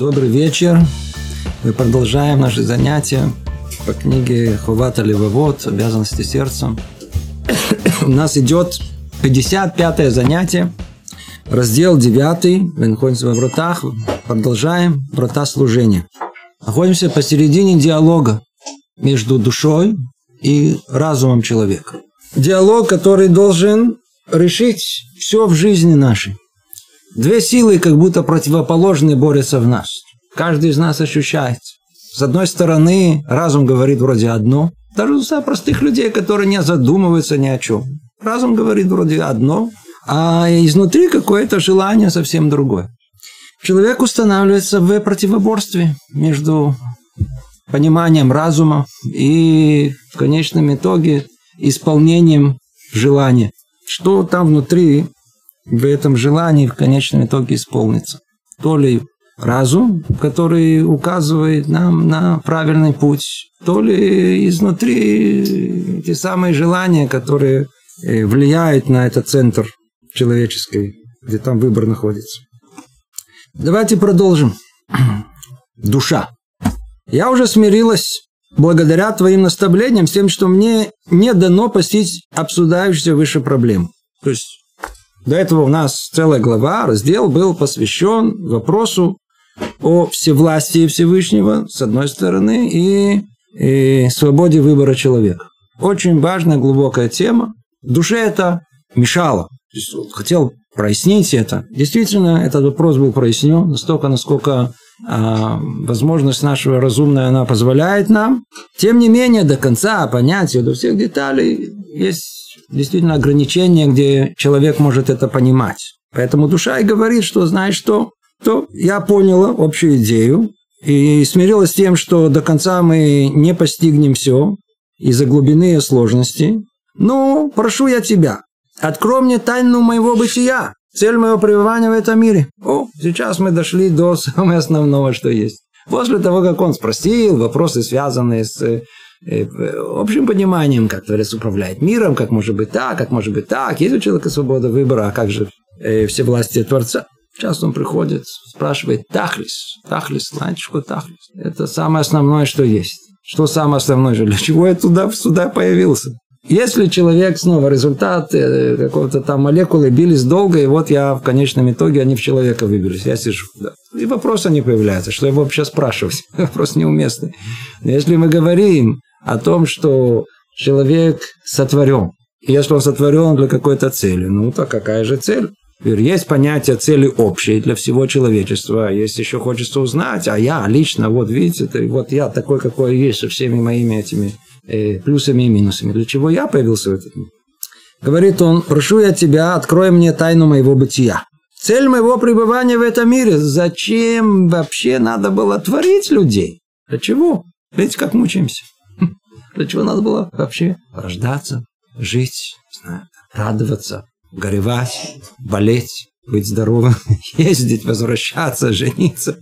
Добрый вечер. Мы продолжаем наши занятия по книге Хувата Левовод «Обязанности сердцем». У нас идет 55 занятие, раздел 9. Мы находимся во вратах. Продолжаем врата служения. Находимся посередине диалога между душой и разумом человека. Диалог, который должен решить все в жизни нашей. Две силы, как будто противоположные, борются в нас. Каждый из нас ощущает. С одной стороны, разум говорит вроде одно, даже у простых людей, которые не задумываются ни о чем. Разум говорит вроде одно, а изнутри какое-то желание совсем другое. Человек устанавливается в противоборстве между пониманием разума и в конечном итоге исполнением желания. Что там внутри в этом желании в конечном итоге исполнится. То ли разум, который указывает нам на правильный путь, то ли изнутри те самые желания, которые э, влияют на этот центр человеческий, где там выбор находится. Давайте продолжим. Душа. Я уже смирилась благодаря твоим наставлениям с тем, что мне не дано постичь обсуждающуюся выше проблему. То есть до этого у нас целая глава, раздел был посвящен вопросу о всевластии Всевышнего, с одной стороны, и, и свободе выбора человека. Очень важная, глубокая тема. Душе это мешало. То есть, хотел прояснить это. Действительно, этот вопрос был прояснен настолько, насколько а, возможность нашего разумная она позволяет нам. Тем не менее, до конца понять до всех деталей есть действительно ограничение, где человек может это понимать. Поэтому душа и говорит, что знаешь что, то я поняла общую идею и смирилась с тем, что до конца мы не постигнем все из-за глубины и сложности. Ну, прошу я тебя, открой мне тайну моего бытия, цель моего пребывания в этом мире. О, сейчас мы дошли до самого основного, что есть. После того, как он спросил вопросы, связанные с Э, общим пониманием, как Творец управляет миром, как может быть так, как может быть так. Есть у человека свобода выбора, а как же э, все власти Творца? Часто он приходит, спрашивает Тахлис. Тахлис, знаете, что Тахлис? Это самое основное, что есть. Что самое основное? Для чего я туда, сюда появился? Если человек снова результат э, какого-то там молекулы бились долго, и вот я в конечном итоге они в человека выбились, я сижу. Да. И вопроса не появляется, что его вообще спрашивать. Вопрос неуместный. Но если мы говорим о том, что человек сотворен. И если он сотворен для какой-то цели, ну то какая же цель? Есть понятие цели общей для всего человечества. Если еще хочется узнать, а я лично, вот видите, вот я такой, какой есть, со всеми моими этими э, плюсами и минусами. Для чего я появился в этот мир? Говорит он, прошу я тебя, открой мне тайну моего бытия. Цель моего пребывания в этом мире. Зачем вообще надо было творить людей? Для чего? Видите, как мучаемся. Для чего надо было вообще рождаться, жить, знаю, радоваться, горевать, болеть, быть здоровым, ездить, возвращаться, жениться.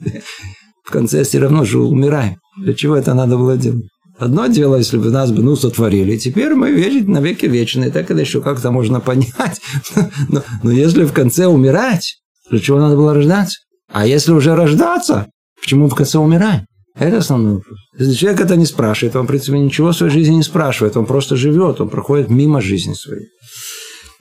В конце все равно же умираем. Для чего это надо было делать? Одно дело, если бы нас бы, ну, сотворили. Теперь мы вечить на веки вечные. Так это еще как-то можно понять. Но, но если в конце умирать, для чего надо было рождаться? А если уже рождаться, почему в конце умираем? Это основной вопрос. Если человек это не спрашивает, он, в принципе, ничего в своей жизни не спрашивает, он просто живет, он проходит мимо жизни своей.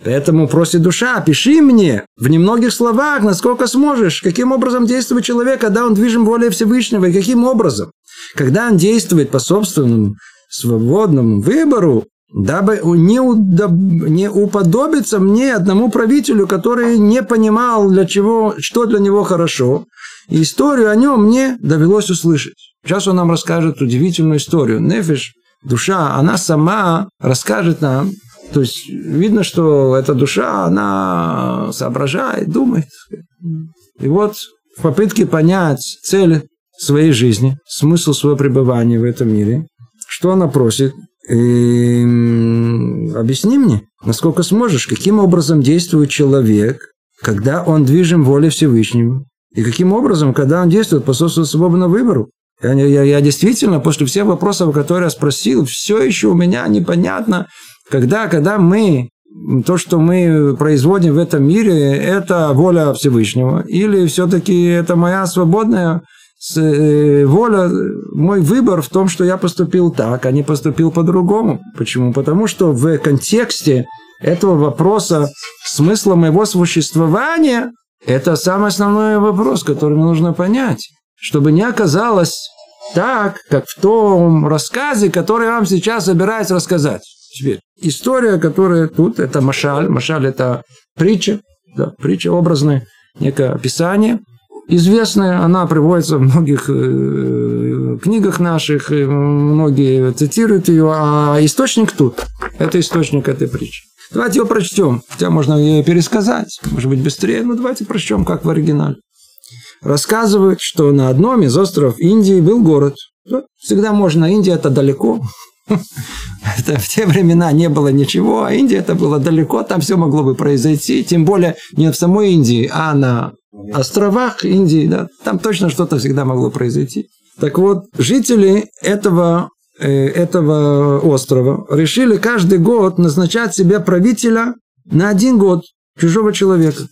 Поэтому просит душа, пиши мне в немногих словах, насколько сможешь, каким образом действует человек, когда он движим волей Всевышнего, и каким образом. Когда он действует по собственному свободному выбору, дабы не, удоб... не уподобиться мне одному правителю, который не понимал, для чего, что для него хорошо, и историю о нем мне довелось услышать. Сейчас он нам расскажет удивительную историю. Нефиш, душа, она сама расскажет нам, то есть видно, что эта душа, она соображает, думает. И вот в попытке понять цель своей жизни, смысл своего пребывания в этом мире, что она просит, и, объясни мне, насколько сможешь, каким образом действует человек, когда он движим волей Всевышнего, и каким образом, когда он действует по собственному свободному выбору. Я, я, я действительно, после всех вопросов, которые я спросил, все еще у меня непонятно, когда, когда мы, то, что мы производим в этом мире, это воля Всевышнего, или все-таки это моя свободная воля, мой выбор в том, что я поступил так, а не поступил по-другому. Почему? Потому что в контексте этого вопроса смысла моего существования это самый основной вопрос, который мне нужно понять. Чтобы не оказалось так, как в том рассказе, который я вам сейчас собираюсь рассказать. Теперь, история, которая тут, это Машаль. Машаль – это притча, да, притча образная, некое описание. Известная, она приводится в многих э, книгах наших, многие цитируют ее, а источник тут. Это источник этой притчи. Давайте ее прочтем. Хотя можно ее пересказать, может быть, быстрее, но давайте прочтем, как в оригинале. Рассказывают, что на одном из островов Индии был город. Всегда можно, Индия это далеко. Это в те времена не было ничего, а Индия это было далеко, там все могло бы произойти, тем более не в самой Индии, а на островах Индии, да, там точно что-то всегда могло произойти. Так вот, жители этого Э, этого острова решили каждый год назначать себе правителя на один год чужого человека.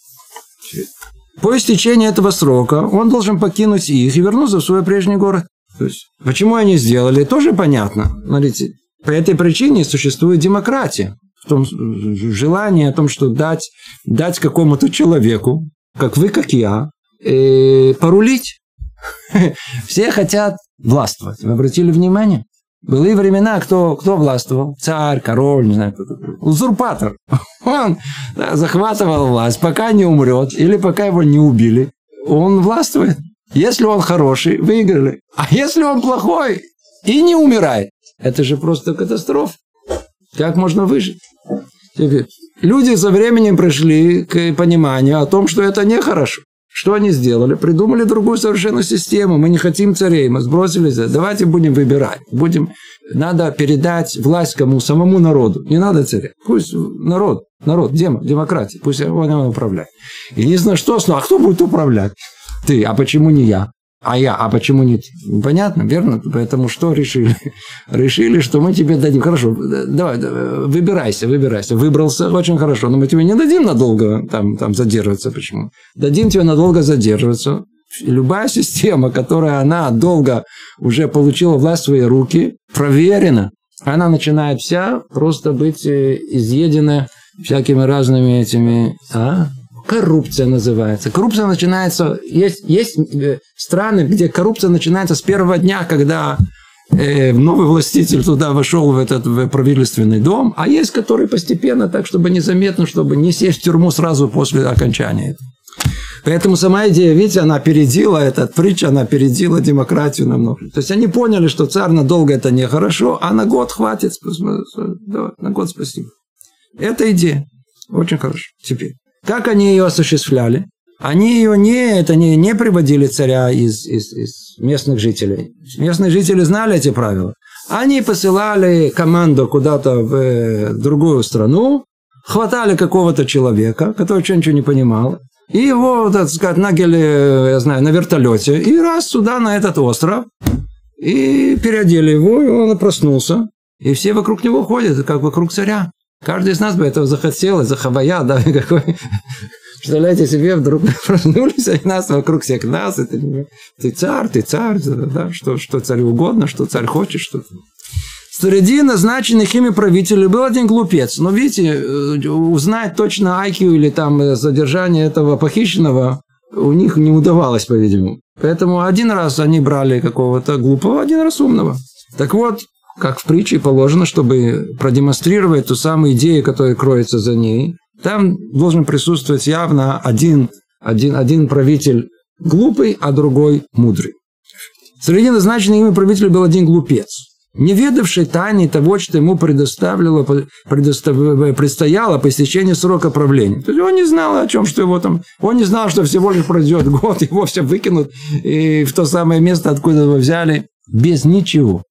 По истечении этого срока он должен покинуть их и вернуться в свой прежний город. То есть, почему они сделали, тоже понятно. Смотрите, по этой причине существует демократия. В том желании о том, что дать, дать какому-то человеку, как вы, как я, э, порулить. Все хотят властвовать. Вы обратили внимание? Были времена, кто, кто властвовал? Царь, король, не знаю, кто такой. Узурпатор. Он да, захватывал власть, пока не умрет, или пока его не убили. Он властвует. Если он хороший, выиграли. А если он плохой и не умирает, это же просто катастрофа. Как можно выжить? Теперь, люди со временем пришли к пониманию о том, что это нехорошо. Что они сделали? Придумали другую совершенно систему. Мы не хотим царей, мы сбросили это. Давайте будем выбирать. Будем... Надо передать власть кому? Самому народу. Не надо царя. Пусть народ, народ, демо, демократия. Пусть он его управляет. Знаю, что, а кто будет управлять? Ты, а почему не я? А я, а почему нет? Понятно, верно? Поэтому что решили? решили, что мы тебе дадим. Хорошо, давай, выбирайся, выбирайся. Выбрался, очень хорошо, но мы тебе не дадим надолго там, там задерживаться. Почему? Дадим тебе надолго задерживаться. Любая система, которая она долго уже получила власть в свои руки, проверена, она начинает вся просто быть э, изъедена всякими разными этими... А? Коррупция называется. Коррупция начинается... Есть, есть э, страны, где коррупция начинается с первого дня, когда э, новый властитель туда вошел в этот в правительственный дом, а есть, которые постепенно, так, чтобы незаметно, чтобы не сесть в тюрьму сразу после окончания. Поэтому сама идея, видите, она опередила этот притча, она опередила демократию намного. То есть они поняли, что царь надолго это нехорошо, а на год хватит. Давай, на год спасибо. Это идея. Очень хорошо. Теперь. Как они ее осуществляли? Они ее не, это не, не приводили царя из, из, из местных жителей. Местные жители знали эти правила. Они посылали команду куда-то в э, другую страну, хватали какого-то человека, который что-нибудь не понимал, и его, так сказать, нагели, я знаю, на вертолете, и раз сюда, на этот остров, и переодели его, и он проснулся. И все вокруг него ходят, как вокруг царя. Каждый из нас бы этого захотел, за хавая, да, какой... Представляете себе, вдруг проснулись, и нас вокруг всех нас, это, ты царь, ты царь, да, что, что царю угодно, что царь хочет, что Среди назначенных ими правителей был один глупец. Но видите, э, узнать точно IQ или там содержание этого похищенного у них не удавалось, по-видимому. Поэтому один раз они брали какого-то глупого, один раз умного. Так вот, как в притче положено, чтобы продемонстрировать ту самую идею, которая кроется за ней, там должен присутствовать явно один, один, один правитель глупый, а другой мудрый. Среди назначенных ими правителей был один глупец, не ведавший тайны того, что ему предоставляло, предостав, предстояло по истечении срока правления. То есть он не знал о чем, что его там... Он не знал, что всего лишь пройдет год, его все выкинут и в то самое место, откуда его взяли, без ничего.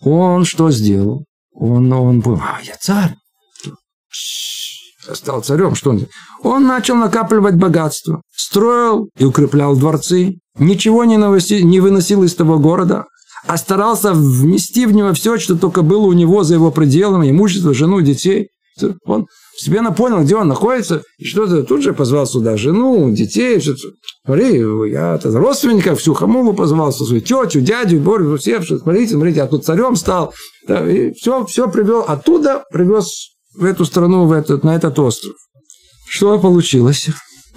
Он что сделал? Он, он понял, а, я царь. Стал царем, что он Он начал накапливать богатство, строил и укреплял дворцы, ничего не, новоси, не выносил из того города, а старался вмести в него все, что только было у него за его пределами, имущество, жену, детей. Он Постепенно понял, где он находится, и что-то тут же позвал сюда жену, детей, все. Смотри, я родственников, всю хамулу позвал, свою тетю, дядю, Борю, всех, смотрите, смотрите, я тут царем стал. Да, и все, все привел, оттуда привез в эту страну, в этот, на этот остров. Что получилось?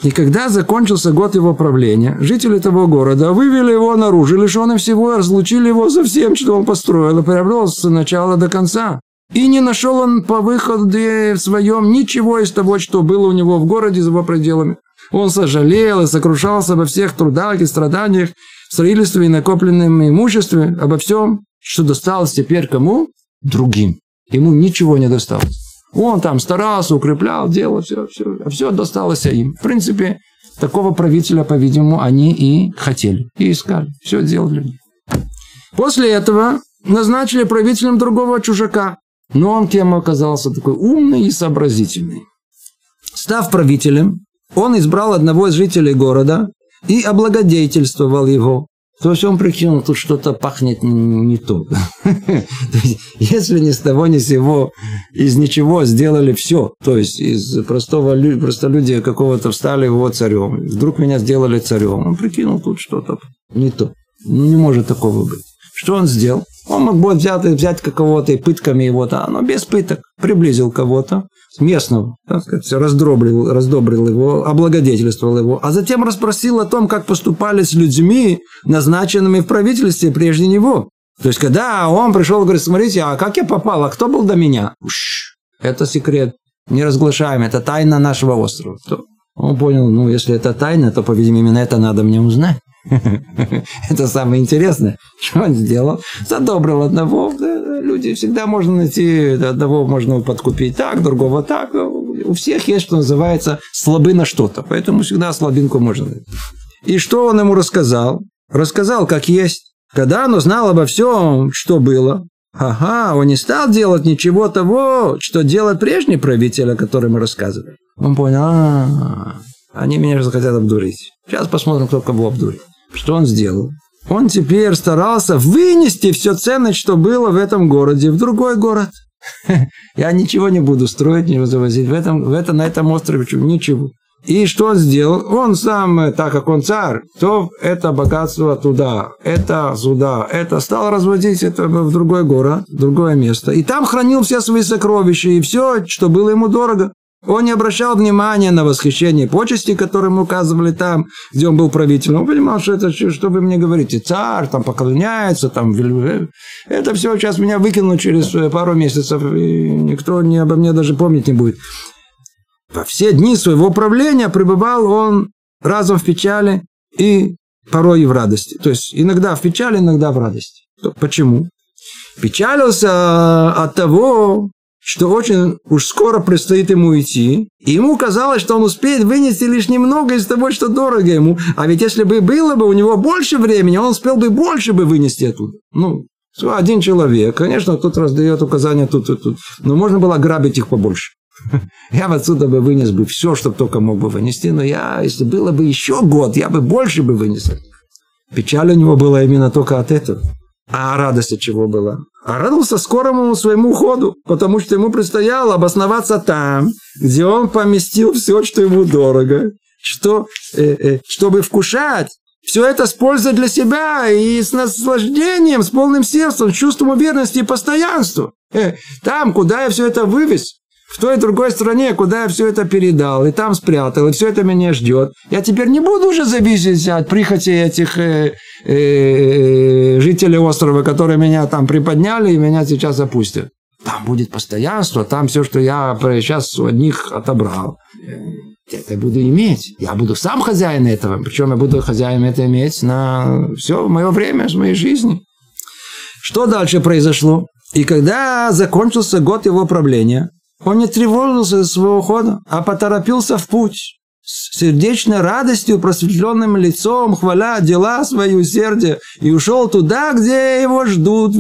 И когда закончился год его правления, жители того города вывели его наружу, лишенным всего, разлучили его со всем, что он построил, и приобрел с начала до конца. И не нашел он по выходу своем ничего из того, что было у него в городе за его пределами. Он сожалел и сокрушался обо всех трудах и страданиях, строительстве и накопленном имуществе, обо всем, что досталось теперь кому? Другим. Ему ничего не досталось. Он там старался, укреплял, делал все, все, а все досталось им. В принципе, такого правителя, по-видимому, они и хотели, и искали. Все делали. После этого назначили правителем другого чужака, но он кем оказался такой умный и сообразительный. Став правителем, он избрал одного из жителей города и облагодетельствовал его. То есть он прикинул, тут что-то пахнет не то. Если ни с того ни с сего из ничего сделали все, то есть из простого простолюдия какого-то встали его царем, вдруг меня сделали царем, он прикинул, тут что-то не то. Ну, не может такого быть. Что он сделал? Он мог бы взять, взять кого-то и пытками его, да, но без пыток. Приблизил кого-то, местного, так сказать, раздробрил, раздобрил его, облагодетельствовал его, а затем расспросил о том, как поступали с людьми, назначенными в правительстве прежде него. То есть, когда он пришел говорит, смотрите, а как я попал, а кто был до меня? Уш, это секрет, не разглашаем, это тайна нашего острова. То он понял, ну, если это тайна, то, по-видимому, именно это надо мне узнать. Это самое интересное. Что он сделал? Задобрил одного. Люди всегда можно найти, одного можно подкупить так, другого так. У всех есть, что называется, слабы на что-то. Поэтому всегда слабинку можно найти. И что он ему рассказал? Рассказал, как есть. Когда он узнал обо всем, что было, ага, он не стал делать ничего того, что делал прежний правитель, о котором мы рассказывали. Он понял, а, они меня же хотят обдурить. Сейчас посмотрим, кто кого обдурит. Что он сделал? Он теперь старался вынести все ценное, что было в этом городе, в другой город. Я ничего не буду строить, не завозить. В этом, в этом, на этом острове ничего. И что он сделал? Он сам, так как он царь, то это богатство туда, это сюда, это стал разводить это в другой город, в другое место. И там хранил все свои сокровища и все, что было ему дорого. Он не обращал внимания на восхищение почести, которые ему указывали там, где он был правителем. Он понимал, что это, что вы мне говорите, царь, там поклоняется, там, это все сейчас меня выкинут через пару месяцев, и никто не обо мне даже помнить не будет. Во все дни своего правления пребывал он разом в печали и порой и в радости. То есть иногда в печали, иногда в радости. Почему? Печалился от того, что очень уж скоро предстоит ему идти, и ему казалось, что он успеет вынести лишь немного из того, что дорого ему. А ведь если бы было бы у него больше времени, он успел бы больше бы вынести оттуда. Ну, один человек, конечно, тут раздает указания тут и тут, но можно было грабить их побольше. Я бы отсюда бы вынес бы все, что только мог бы вынести, но я, если было бы еще год, я бы больше бы вынес. Печаль у него была именно только от этого. А радость от чего была? А радовался скорому своему уходу, потому что ему предстояло обосноваться там, где он поместил все, что ему дорого, что, э, э, чтобы вкушать все это с пользой для себя и с наслаждением, с полным сердцем, с чувством уверенности и постоянства. Э, там, куда я все это вывез, в той другой стране, куда я все это передал, и там спрятал, и все это меня ждет. Я теперь не буду уже зависеть от прихоти этих э, э, жителей острова, которые меня там приподняли и меня сейчас опустят. Там будет постоянство, там все, что я сейчас у одних отобрал. Я это буду иметь. Я буду сам хозяин этого. Причем я буду хозяин это иметь на все мое время, с моей жизни. Что дальше произошло? И когда закончился год его правления, он не тревожился за своего ухода, а поторопился в путь. С сердечной радостью, просветленным лицом, хваля дела свои усердия, и ушел туда, где его ждут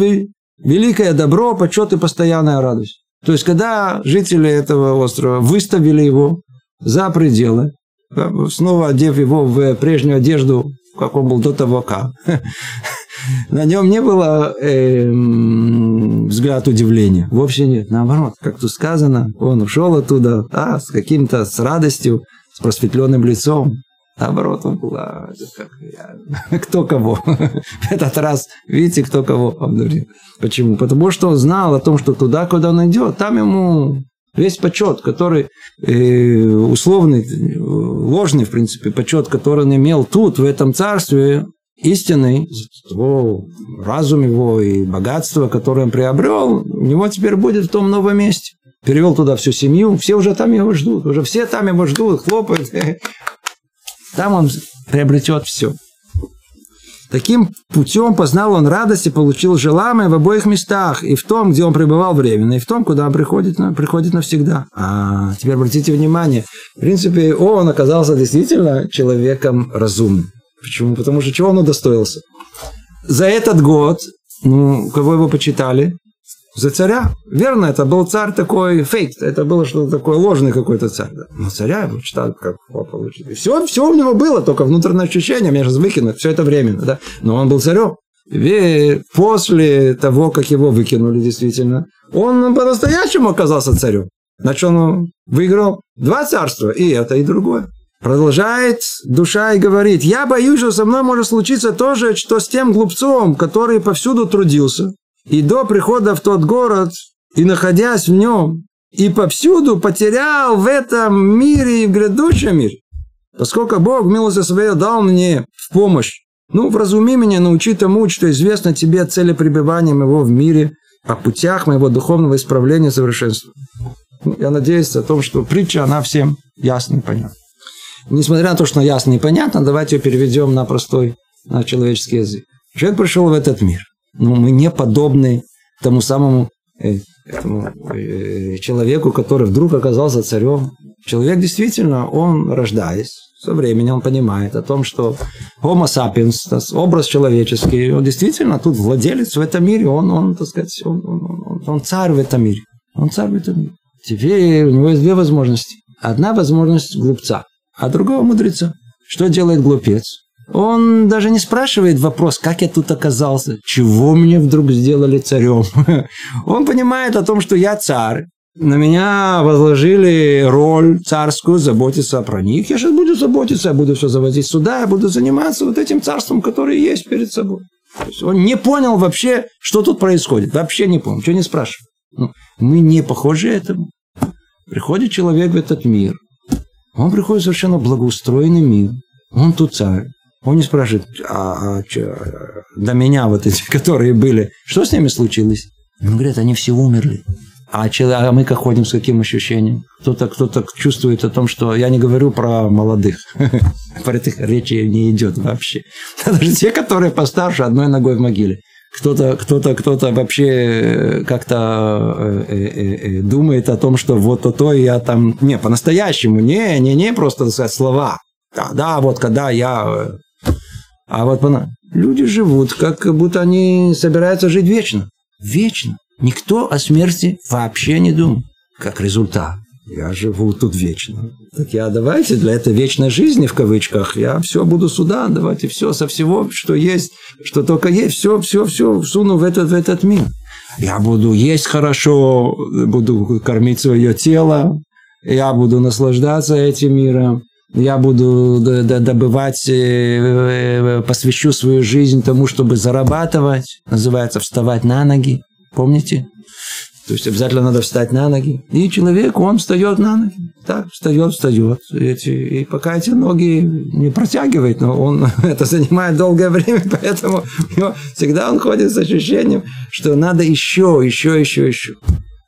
великое добро, почет и постоянная радость. То есть, когда жители этого острова выставили его за пределы, снова одев его в прежнюю одежду, как он был до того, как, На нем не было э, взгляд удивления. Вовсе нет. Наоборот, как тут сказано, он ушел оттуда а, с каким-то, с радостью, с просветленным лицом. Наоборот, он был, а, как, я, кто кого. В этот раз, видите, кто кого обдурил. Почему? Потому что он знал о том, что туда, куда он идет, там ему весь почет, который э, условный, ложный, в принципе, почет, который он имел тут, в этом царстве, истинный, его разум его и богатство, которое он приобрел, у него теперь будет в том новом месте. Перевел туда всю семью, все уже там его ждут, уже все там его ждут, хлопают. Там он приобретет все. Таким путем познал он радость и получил желаемое в обоих местах, и в том, где он пребывал временно, и в том, куда он приходит, приходит навсегда. А теперь обратите внимание, в принципе, он оказался действительно человеком разумным. Почему? Потому что чего он удостоился? За этот год, ну, кого его почитали? За царя. Верно, это был царь такой фейк. Это было что-то такое ложный какой-то царь. Да. Но царя его читали как получили. Все, все у него было, только внутреннее ощущение, меня сейчас выкинут, все это временно. Да? Но он был царем. И после того, как его выкинули действительно, он по-настоящему оказался царем. Значит, он выиграл два царства, и это, и другое. Продолжает душа и говорит, я боюсь, что со мной может случиться то же, что с тем глупцом, который повсюду трудился, и до прихода в тот город, и находясь в нем, и повсюду потерял в этом мире и в грядущем мире. Поскольку Бог милостью своей дал мне в помощь, ну, вразуми меня, научи тому, что известно тебе цели пребывания моего в мире, о путях моего духовного исправления и совершенства. Ну, я надеюсь о том, что притча, она всем ясна и понятна. Несмотря на то, что ясна и понятна, давайте ее переведем на простой, на человеческий язык. Человек пришел в этот мир – но мы не подобны тому самому э, этому, э, человеку, который вдруг оказался царем. Человек действительно, он рождаясь, со временем он понимает о том, что Homo sapiens, образ человеческий, он действительно тут владелец в этом мире, он, он так сказать, он, он, он, он царь в этом мире. Он царь в этом мире. Теперь у него есть две возможности. Одна возможность глупца, а другого мудреца. Что делает глупец? Он даже не спрашивает вопрос, как я тут оказался, чего мне вдруг сделали царем. Он понимает о том, что я царь, на меня возложили роль царскую, заботиться про них. Я сейчас буду заботиться, я буду все заводить сюда, я буду заниматься вот этим царством, которое есть перед собой. То есть он не понял вообще, что тут происходит. Вообще не понял, ничего не спрашивает. Ну, мы не похожи этому. Приходит человек в этот мир. Он приходит совершенно благоустроенный мир. Он тут царь. Он не спрашивает, а, а что, до меня вот эти, которые были, что с ними случилось? Он говорит, они все умерли. А, а мы как ходим с каким ощущением? Кто-то кто то чувствует о том, что я не говорю про молодых. Про этих речи не идет вообще. Даже те, которые постарше, одной ногой в могиле. Кто-то, кто-то, кто-то вообще как-то э, э, э, думает о том, что вот то, то я там... Не, по-настоящему, не, не, не просто так сказать слова. Да, да, вот когда я а вот люди живут, как будто они собираются жить вечно. Вечно. Никто о смерти вообще не думает. Как результат. Я живу тут вечно. Так я давайте для этой вечной жизни, в кавычках, я все буду сюда, давайте все со всего, что есть, что только есть, все, все, все всуну в этот, в этот мир. Я буду есть хорошо, буду кормить свое тело, я буду наслаждаться этим миром, я буду добывать, э, э, посвящу свою жизнь тому, чтобы зарабатывать, называется вставать на ноги, помните? То есть обязательно надо встать на ноги. И человек, он встает на ноги. Так, встает, встает. Эти, и пока эти ноги не протягивает, но он это занимает долгое время, поэтому всегда он ходит с ощущением, что надо еще, еще, еще, еще.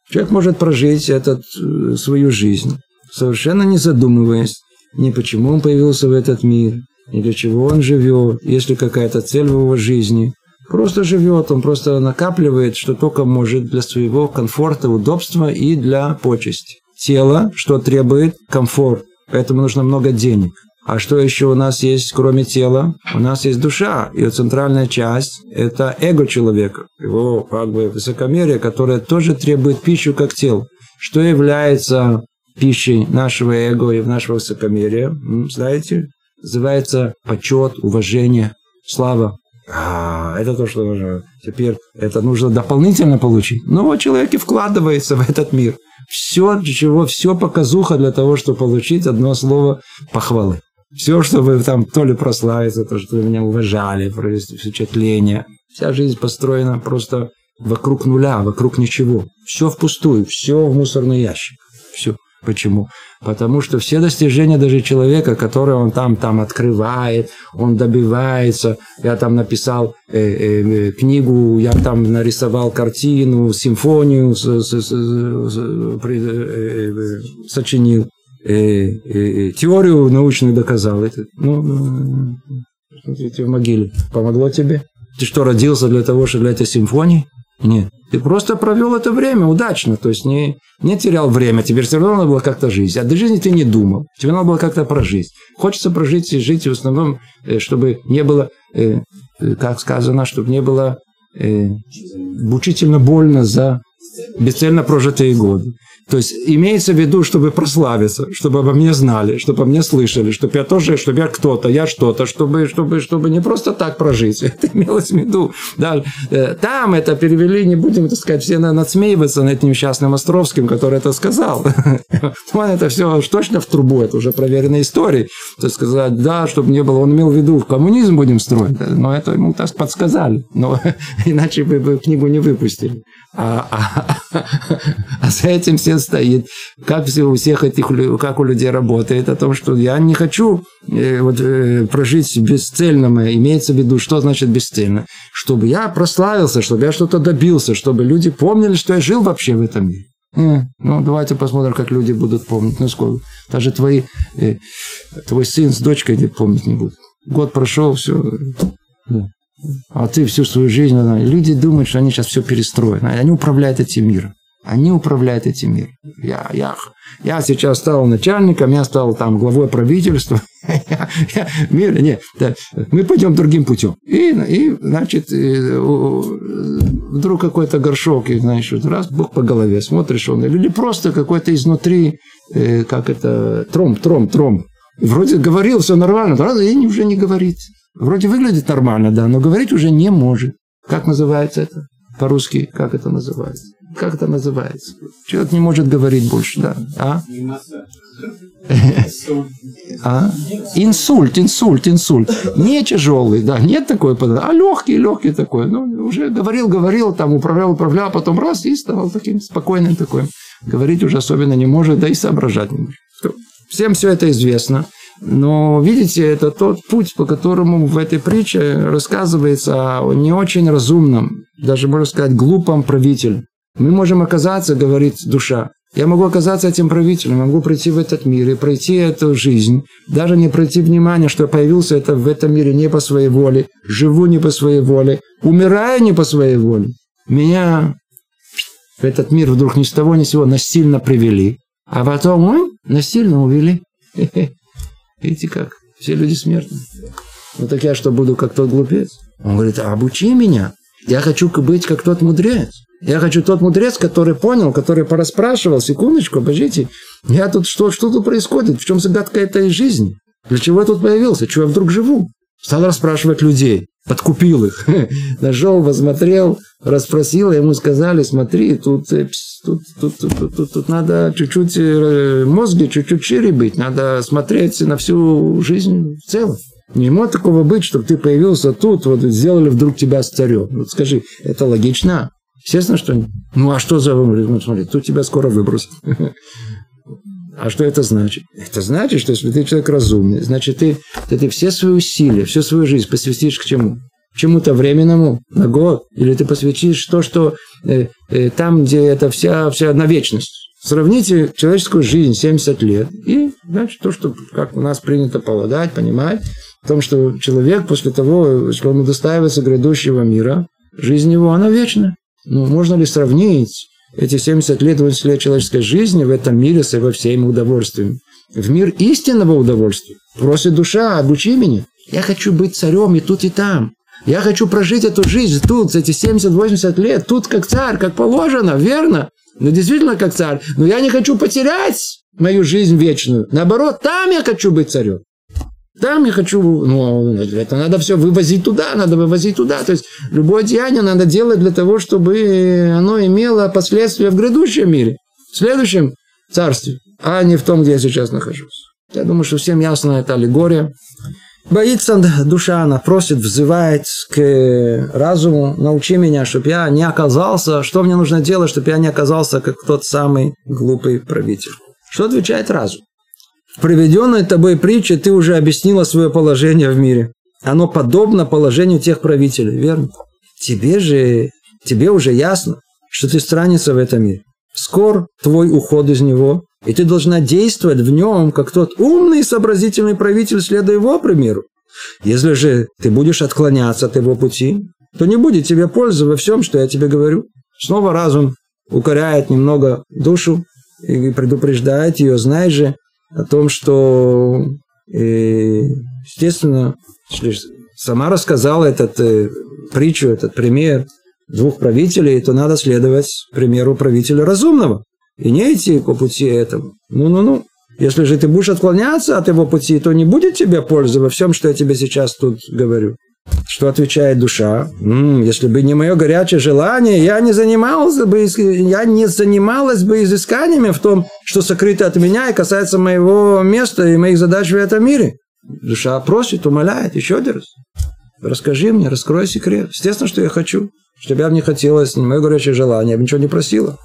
Человек может прожить этот, э, свою жизнь, совершенно не задумываясь ни почему он появился в этот мир, ни для чего он живет, есть ли какая-то цель в его жизни. Просто живет, он просто накапливает, что только может для своего комфорта, удобства и для почести. Тело, что требует комфорт, поэтому нужно много денег. А что еще у нас есть, кроме тела? У нас есть душа. Ее центральная часть – это эго человека. Его как бы высокомерие, которое тоже требует пищу как тело. Что является пищей нашего эго и нашего высокомерия, знаете, называется почет, уважение, слава. А, это то, что нужно. Теперь это нужно дополнительно получить. Но вот человек и вкладывается в этот мир. Все, чего, все показуха для того, чтобы получить одно слово похвалы. Все, чтобы там то ли прославиться, то, что вы меня уважали, провести впечатление. Вся жизнь построена просто вокруг нуля, вокруг ничего. Все впустую, все в мусорный ящик. Все. Почему? Потому что все достижения даже человека, которые он там, там открывает, он добивается. Я там написал э, э, книгу, я там нарисовал картину, симфонию с, с, с, с, при, э, э, сочинил, э, э, э, теорию научную доказал. Это, ну, в могиле. Помогло тебе? Ты что, родился для того, чтобы для этой симфонии? Нет. Ты просто провел это время удачно, то есть не, не терял время. Тебе все равно надо было как-то жить. А до жизни ты не думал. Тебе надо было как-то прожить. Хочется прожить и жить в основном, э, чтобы не было, э, э, как сказано, чтобы не было мучительно больно за бесцельно прожитые годы. То есть имеется в виду, чтобы прославиться, чтобы обо мне знали, чтобы обо мне слышали, чтобы я тоже, чтобы я кто-то, я что-то, чтобы, чтобы, чтобы не просто так прожить. Это имелось в виду. Да, э, там это перевели, не будем, так сказать, все надсмеиваться над этим несчастным Островским, который это сказал. Он это все точно в трубу, это уже проверенная история. То есть сказать, да, чтобы не было, он имел в виду, коммунизм будем строить. Но это ему так подсказали. Но иначе бы книгу не выпустили. А, а, а за этим все стоит, как все у всех этих, как у людей работает, о том, что я не хочу э, вот, э, прожить бесцельно, имеется в виду, что значит бесцельно, чтобы я прославился, чтобы я что-то добился, чтобы люди помнили, что я жил вообще в этом мире. Э, ну, давайте посмотрим, как люди будут помнить. Ну, сколько? Даже твои, э, твой сын с дочкой помнить не будут. Год прошел, все. А ты всю свою жизнь... Люди думают, что они сейчас все перестроят. Они управляют этим миром. Они управляют этим миром. Я, я, я сейчас стал начальником, я стал там главой правительства. я, мир, да, мы пойдем другим путем. И, и значит, и, вдруг какой-то горшок, и, знаешь, раз Бог по голове, смотришь он, или просто какой-то изнутри, э, как это, тромб, тромб, тромб. Вроде говорил, все нормально, правда, и уже не говорит. Вроде выглядит нормально, да, но говорить уже не может. Как называется это? По-русски, как это называется? Как это называется? Человек не может говорить больше, да. А? а? Инсульт, инсульт, инсульт. Не тяжелый, да, нет такой, а легкий, легкий такой. Ну, уже говорил, говорил, там управлял, управлял, а потом раз и стал таким спокойным такой. Говорить уже особенно не может, да и соображать не может. Всем все это известно. Но, видите, это тот путь, по которому в этой притче рассказывается о не очень разумном, даже, можно сказать, глупом правителе. Мы можем оказаться, говорит душа, я могу оказаться этим правителем, могу прийти в этот мир и пройти эту жизнь, даже не пройти внимания, что я появился это в этом мире не по своей воле, живу не по своей воле, умираю не по своей воле. Меня в этот мир вдруг ни с того ни с сего насильно привели, а потом ой, насильно увели. Видите как? Все люди смертны. Ну так я что, буду как тот глупец? Он говорит, обучи меня. Я хочу быть как тот мудрец. Я хочу тот мудрец, который понял, который пораспрашивал. Секундочку, подождите. Я тут, что, что тут происходит? В чем загадка этой жизни? Для чего я тут появился? Чего я вдруг живу? Стал расспрашивать людей. Подкупил их. Нашел, посмотрел, расспросил. Ему сказали, смотри, тут, э, тут, тут, тут, тут, тут, тут надо чуть-чуть э, мозги, чуть-чуть шире быть. Надо смотреть на всю жизнь в целом. Не может такого быть, чтобы ты появился тут, вот сделали вдруг тебя с. Вот скажи, это логично? Естественно, что. Ну, а что за... Ну, смотри, тут тебя скоро выбросят. А что это значит? Это значит, что если ты человек разумный, значит, ты, ты, ты все свои усилия, всю свою жизнь посвятишь к чему? К чему-то временному, на год, или ты посвятишь то, что э, э, там, где это вся, вся на вечность. Сравните человеческую жизнь 70 лет и значит, то, что как у нас принято полагать, понимать, в том, что человек после того, что он удостаивается грядущего мира, жизнь его, она вечна. Ну, можно ли сравнить эти 70 лет, 80 лет человеческой жизни в этом мире с его всеми удовольствиями. В мир истинного удовольствия. Просит душа, обучи меня. Я хочу быть царем и тут, и там. Я хочу прожить эту жизнь тут, эти 70-80 лет, тут как царь, как положено, верно? Ну, действительно, как царь. Но я не хочу потерять мою жизнь вечную. Наоборот, там я хочу быть царем. Там я хочу, ну, это надо все вывозить туда, надо вывозить туда. То есть любое деяние надо делать для того, чтобы оно имело последствия в грядущем мире, в следующем царстве, а не в том, где я сейчас нахожусь. Я думаю, что всем ясно эта аллегория. Боится душа, она просит, взывает к разуму, научи меня, чтобы я не оказался, что мне нужно делать, чтобы я не оказался как тот самый глупый правитель. Что отвечает разум? В приведенной тобой притче ты уже объяснила свое положение в мире. Оно подобно положению тех правителей, верно? Тебе же, тебе уже ясно, что ты страница в этом мире. Скоро твой уход из него, и ты должна действовать в нем, как тот умный и сообразительный правитель, следуя его примеру. Если же ты будешь отклоняться от его пути, то не будет тебе пользы во всем, что я тебе говорю. Снова разум укоряет немного душу и предупреждает ее, знай же, о том, что, э, естественно, сама рассказала этот э, притчу, этот пример двух правителей, то надо следовать примеру правителя разумного и не идти по пути этому. Ну-ну-ну. Если же ты будешь отклоняться от его пути, то не будет тебе пользы во всем, что я тебе сейчас тут говорю. Что отвечает душа? М-м, если бы не мое горячее желание, я не занимался бы, я не занималась бы изысканиями в том, что сокрыто от меня и касается моего места и моих задач в этом мире. Душа просит, умоляет, еще один раз. Расскажи мне, раскрой секрет. Естественно, что я хочу. Чтобы я мне хотелось, не мое горячее желание, я бы ничего не просила.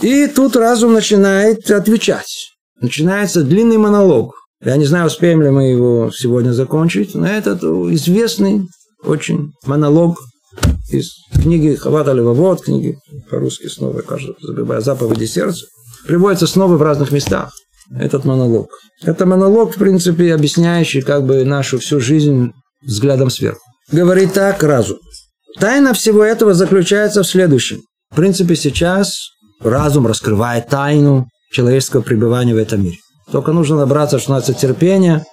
И тут разум начинает отвечать. Начинается длинный монолог. Я не знаю, успеем ли мы его сегодня закончить, но этот известный очень монолог из книги Хавата Левовод, книги по-русски снова, кажется, забывая заповеди сердца, приводится снова в разных местах. Этот монолог. Это монолог, в принципе, объясняющий как бы нашу всю жизнь взглядом сверху. Говорит так разум. Тайна всего этого заключается в следующем. В принципе, сейчас разум раскрывает тайну человеческого пребывания в этом мире. Только нужно набраться, что называется, терпения,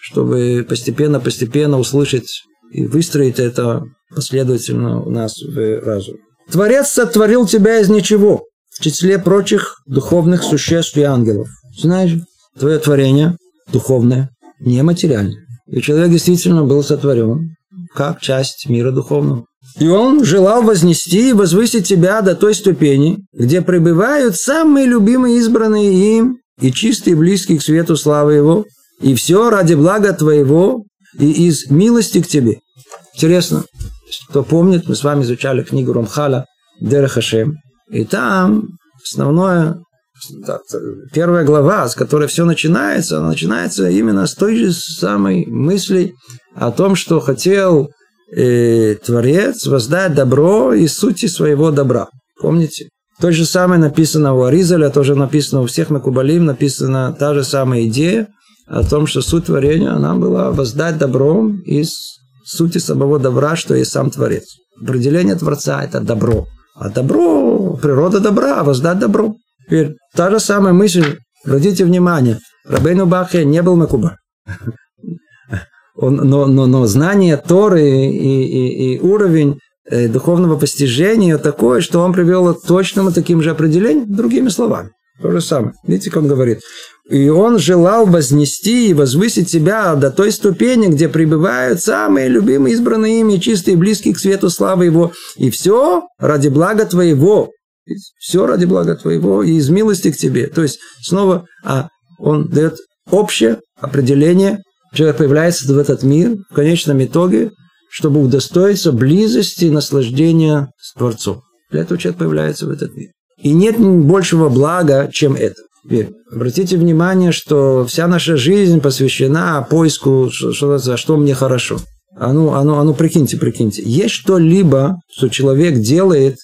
чтобы постепенно-постепенно услышать и выстроить это последовательно у нас в разум. Творец сотворил тебя из ничего, в числе прочих духовных существ и ангелов. Знаешь, твое творение духовное, нематериальное. И человек действительно был сотворен как часть мира духовного. И он желал вознести и возвысить тебя до той ступени, где пребывают самые любимые избранные им и чистые, близкие к свету славы Его, и все ради блага Твоего и из милости к Тебе. Интересно, кто помнит, мы с вами изучали книгу Ромхала Дерехашем, и там основное, первая глава, с которой все начинается, она начинается именно с той же самой мысли о том, что хотел э, Творец воздать добро из сути своего добра. Помните? То же самое написано у Аризаля, тоже написано у всех Макубалим, написана та же самая идея о том, что суть творения, она была воздать добром из сути самого добра, что есть сам Творец. Определение Творца – это добро. А добро, природа добра, воздать добро. Теперь та же самая мысль, обратите внимание, Рабейну Бахе не был Макуба. Он, но, но, но знание Торы и, и, и уровень духовного постижения такое, что он привел к точному таким же определением, другими словами. То же самое. Видите, как он говорит. И он желал вознести и возвысить себя до той ступени, где пребывают самые любимые, избранные ими, чистые, близкие к свету славы его. И все ради блага твоего. Все ради блага твоего и из милости к тебе. То есть, снова а, он дает общее определение. Человек появляется в этот мир в конечном итоге чтобы удостоиться близости и наслаждения с Творцом. Для этого человек появляется в этот мир. И нет большего блага, чем это. Теперь, обратите внимание, что вся наша жизнь посвящена поиску, что, что, что мне хорошо. А ну, а ну, а ну, прикиньте, прикиньте. Есть что-либо, что человек делает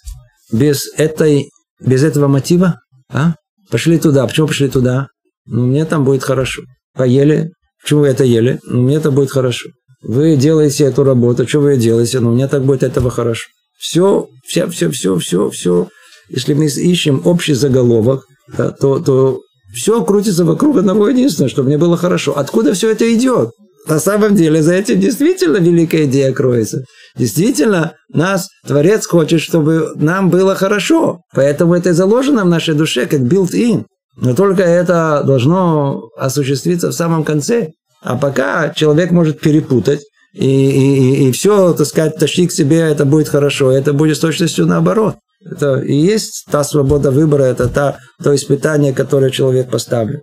без, этой, без этого мотива? А? Пошли туда. Почему пошли туда? Ну, мне там будет хорошо. Поели. Почему вы это ели? Ну, мне это будет хорошо. Вы делаете эту работу, что вы делаете? Ну, мне так будет этого хорошо. Все, все, все, все, все, все. Если мы ищем общий заголовок, да, то, то все крутится вокруг одного единственного, чтобы мне было хорошо. Откуда все это идет? На самом деле за этим действительно великая идея кроется. Действительно, нас Творец хочет, чтобы нам было хорошо. Поэтому это и заложено в нашей душе, как built-in. Но только это должно осуществиться в самом конце. А пока человек может перепутать, и, и, и все, так сказать, тащи к себе, это будет хорошо, это будет с точностью наоборот. Это и есть та свобода выбора, это та, то испытание, которое человек поставлен.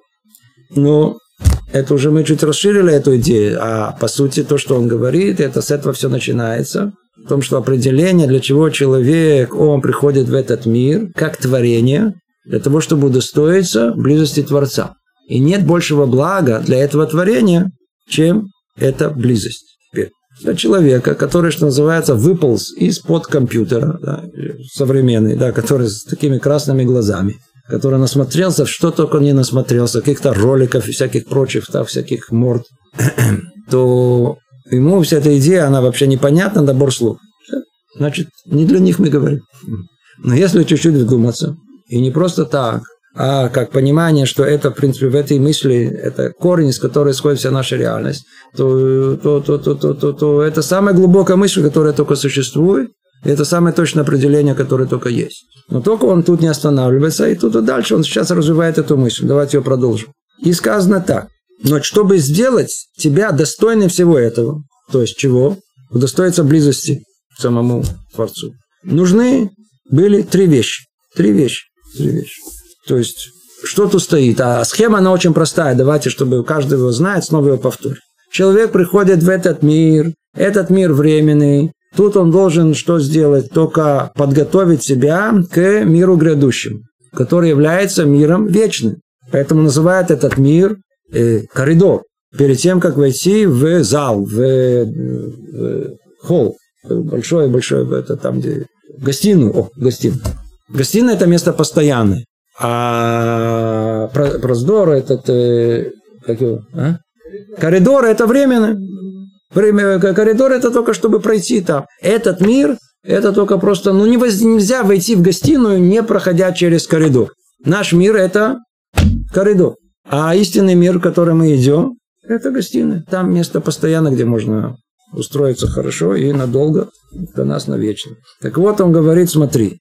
Но это уже мы чуть расширили эту идею, а по сути то, что он говорит, это с этого все начинается. В том, что определение, для чего человек, он приходит в этот мир, как творение, для того, чтобы удостоиться близости Творца. И нет большего блага для этого творения, чем эта близость. Для человека, который, что называется, выполз из-под компьютера, да, современный, да, который с такими красными глазами, который насмотрелся, что только не насмотрелся, каких-то роликов и всяких прочих, да, всяких морд, то ему вся эта идея, она вообще непонятна, набор слов. Значит, не для них мы говорим. Но если чуть-чуть вдуматься, и не просто так, а как понимание, что это, в принципе, в этой мысли, это корень, из которой исходит вся наша реальность, то, то, то, то, то, то, то это самая глубокая мысль, которая только существует, и это самое точное определение, которое только есть. Но только он тут не останавливается, и тут и дальше он сейчас развивает эту мысль. Давайте ее продолжим. И сказано так. Но чтобы сделать тебя достойным всего этого, то есть чего? Удостоиться близости к самому Творцу. Нужны были три вещи. Три вещи. Три вещи. То есть, что тут стоит? А схема, она очень простая. Давайте, чтобы каждый его знает, снова его повторю. Человек приходит в этот мир. Этот мир временный. Тут он должен что сделать? Только подготовить себя к миру грядущему, который является миром вечным. Поэтому называют этот мир э, коридор. Перед тем, как войти в зал, в, в холл, большой-большой, это там, где гостиную, о, гостиную. Гостиная – это место постоянное. А проздор этот, э, как его, а? коридор это временно. Время, коридор это только чтобы пройти там. Этот мир, это только просто, ну нельзя войти в гостиную, не проходя через коридор. Наш мир это коридор. А истинный мир, в который мы идем, это гостиная. Там место постоянно, где можно устроиться хорошо и надолго, до нас навечно. Так вот он говорит, смотри,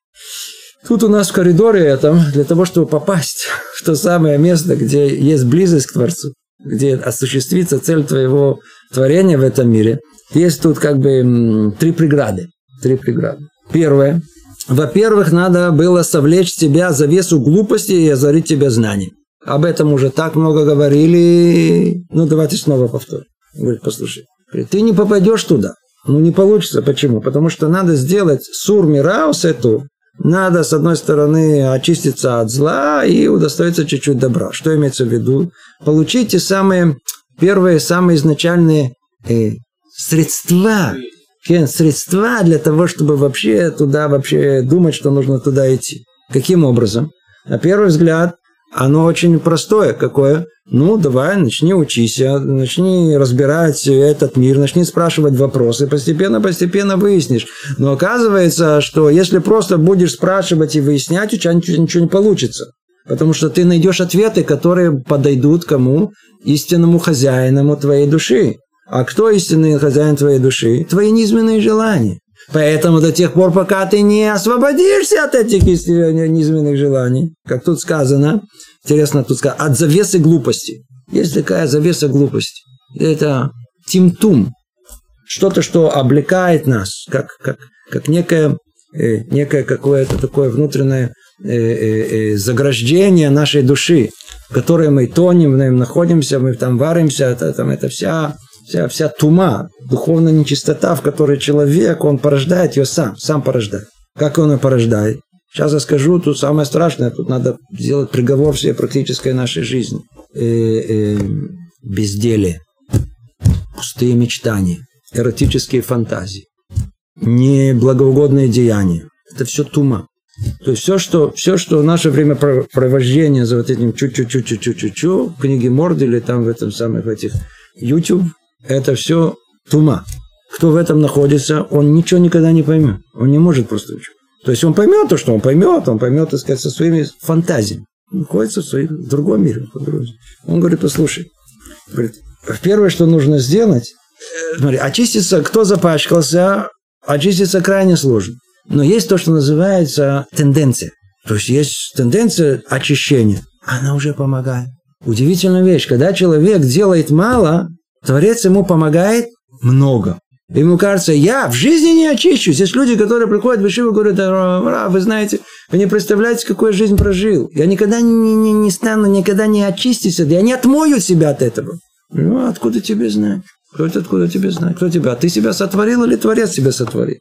Тут у нас в коридоре этом, для того, чтобы попасть в то самое место, где есть близость к Творцу, где осуществится цель твоего творения в этом мире, есть тут как бы три преграды. Три преграды. Первое. Во-первых, надо было совлечь тебя завесу глупости и озарить тебя знанием. Об этом уже так много говорили. Ну, давайте снова повторим. Говорит, послушай. Ты не попадешь туда. Ну, не получится. Почему? Потому что надо сделать сур мираус эту, надо, с одной стороны, очиститься от зла и удостоиться чуть-чуть добра. Что имеется в виду? Получить те самые первые, самые изначальные э, средства, средства для того, чтобы вообще туда вообще думать, что нужно туда идти. Каким образом? На первый взгляд, оно очень простое. Какое? Ну, давай, начни учиться, начни разбирать этот мир, начни спрашивать вопросы, постепенно-постепенно выяснишь. Но оказывается, что если просто будешь спрашивать и выяснять, у тебя ничего не получится. Потому что ты найдешь ответы, которые подойдут кому? Истинному хозяину твоей души. А кто истинный хозяин твоей души? Твои низменные желания. Поэтому до тех пор, пока ты не освободишься от этих низменных желаний, как тут сказано, интересно тут сказано, от завесы глупости. Есть такая завеса глупости. Это тимтум. Что-то, что облекает нас, как, как, как некое, э, некое какое-то такое внутреннее э, э, э, заграждение нашей души, в которой мы тонем, ней находимся, мы там варимся, это, там, это вся вся, вся тума, духовная нечистота, в которой человек, он порождает ее сам, сам порождает. Как он ее порождает? Сейчас я скажу, тут самое страшное, тут надо сделать приговор всей практической нашей жизни. Э, э, безделие, пустые мечтания, эротические фантазии, неблагоугодные деяния. Это все тума. То есть все, что, все, что наше время провождения за вот этим чу-чу-чу-чу-чу-чу, в книге Морд или там в этом самых в этих YouTube, это все тума. Кто в этом находится, он ничего никогда не поймет. Он не может просто учить. То есть он поймет то, что он поймет, он поймет, так сказать, со своими фантазиями. Он находится в, своих, в другом мире. Он говорит, послушай, говорит, первое, что нужно сделать, э, смотри, очиститься, кто запачкался, очиститься крайне сложно. Но есть то, что называется тенденция. То есть есть тенденция очищения. Она уже помогает. Удивительная вещь. Когда человек делает мало, Творец ему помогает много. Ему кажется, я в жизни не очищусь. Есть люди, которые приходят в Ишиву и говорят, а, вы знаете, вы не представляете, какую жизнь прожил. Я никогда не, не, не стану, никогда не очистюсь. Я не отмою себя от этого. Ну, откуда тебе знать? Кто это откуда тебе знать? Кто тебя? Ты себя сотворил или Творец тебя сотворил?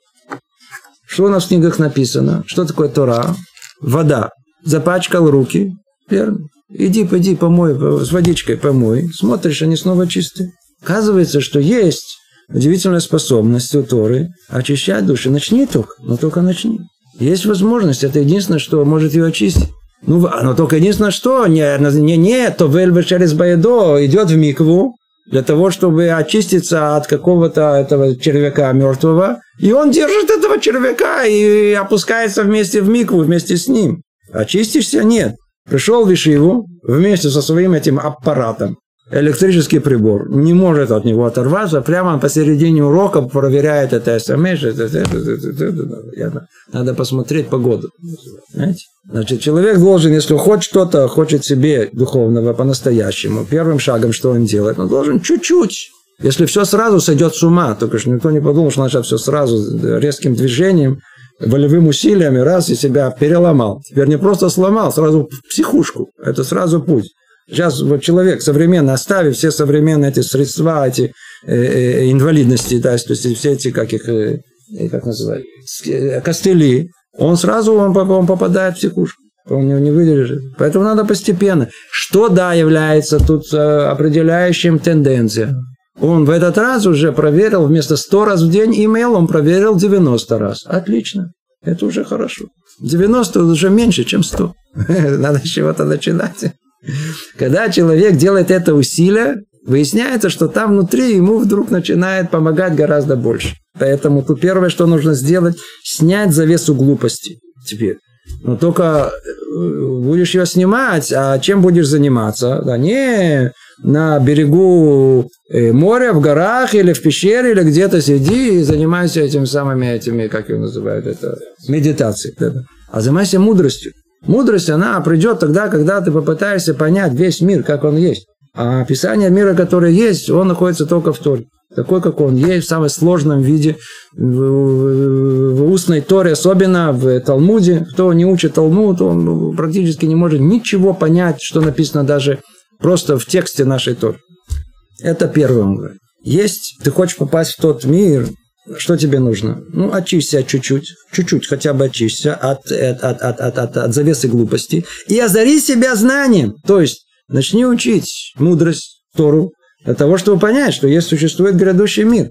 Что у нас в книгах написано? Что такое Тора? Вода. Запачкал руки. Верно. Иди, пойди, помой, с водичкой помой. Смотришь, они снова чистые. Оказывается, что есть удивительная способность у Торы очищать души. Начни только, но только начни. Есть возможность, это единственное, что может ее очистить. Ну, но только единственное, что не, не, не то Вельбе через Баедо идет в микву для того, чтобы очиститься от какого-то этого червяка мертвого, и он держит этого червяка и опускается вместе в микву, вместе с ним. Очистишься? Нет. Пришел в Ишиву вместе со своим этим аппаратом электрический прибор не может от него оторваться, прямо посередине урока проверяет это СМС. Надо посмотреть погоду. Знаете? Значит, человек должен, если хочет что-то, хочет себе духовного по-настоящему, первым шагом, что он делает, он должен чуть-чуть. Если все сразу сойдет с ума, только что никто не подумал, что начать все сразу резким движением, волевым усилиями, раз и себя переломал. Теперь не просто сломал, сразу психушку. Это сразу путь. Сейчас вот человек современно, оставив все современные эти средства, эти э, э, инвалидности, да, то есть все эти, как их, э, э как называют, э, костыли, он сразу он, он попадает в психушку. Он не, не выдержит. Поэтому надо постепенно. Что, да, является тут э, определяющим тенденцией. Он в этот раз уже проверил вместо 100 раз в день имейл, он проверил 90 раз. Отлично. Это уже хорошо. 90 уже меньше, чем 100. Надо с чего-то начинать. Когда человек делает это усилие, выясняется, что там внутри ему вдруг начинает помогать гораздо больше. Поэтому тут первое, что нужно сделать, снять завесу глупости теперь. Но только э, будешь ее снимать, а чем будешь заниматься? Да не на берегу э, моря, в горах или в пещере, или где-то сиди и занимайся этими самыми, этими, как его называют, это, медитацией. А занимайся мудростью. Мудрость, она придет тогда, когда ты попытаешься понять весь мир, как он есть. А описание мира, которое есть, он находится только в Торе. Такой, как он есть, в самом сложном виде, в, в устной Торе, особенно в Талмуде. Кто не учит Талмуд, он практически не может ничего понять, что написано даже просто в тексте нашей Торы. Это первое он говорит. Есть, ты хочешь попасть в тот мир, что тебе нужно? Ну, очисься чуть-чуть, чуть-чуть хотя бы очисься от, от, от, от, от, от, завесы глупости и озари себя знанием. То есть, начни учить мудрость, Тору, для того, чтобы понять, что есть существует грядущий мир.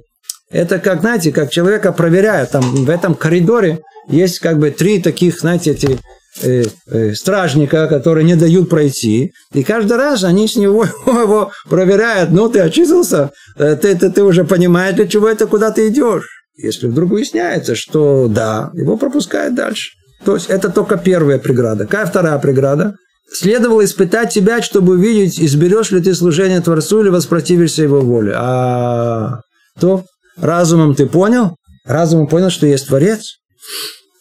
Это как, знаете, как человека проверяют, там в этом коридоре есть как бы три таких, знаете, эти э, э, стражника, которые не дают пройти. И каждый раз они с него его проверяют. Ну, ты очистился, э, ты, ты, ты уже понимаешь, для чего это, куда ты идешь. Если вдруг выясняется, что да, его пропускают дальше. То есть это только первая преграда. Какая вторая преграда? Следовало испытать тебя, чтобы увидеть, изберешь ли ты служение Творцу или воспротивишься его воле. А то разумом ты понял? Разумом понял, что есть Творец?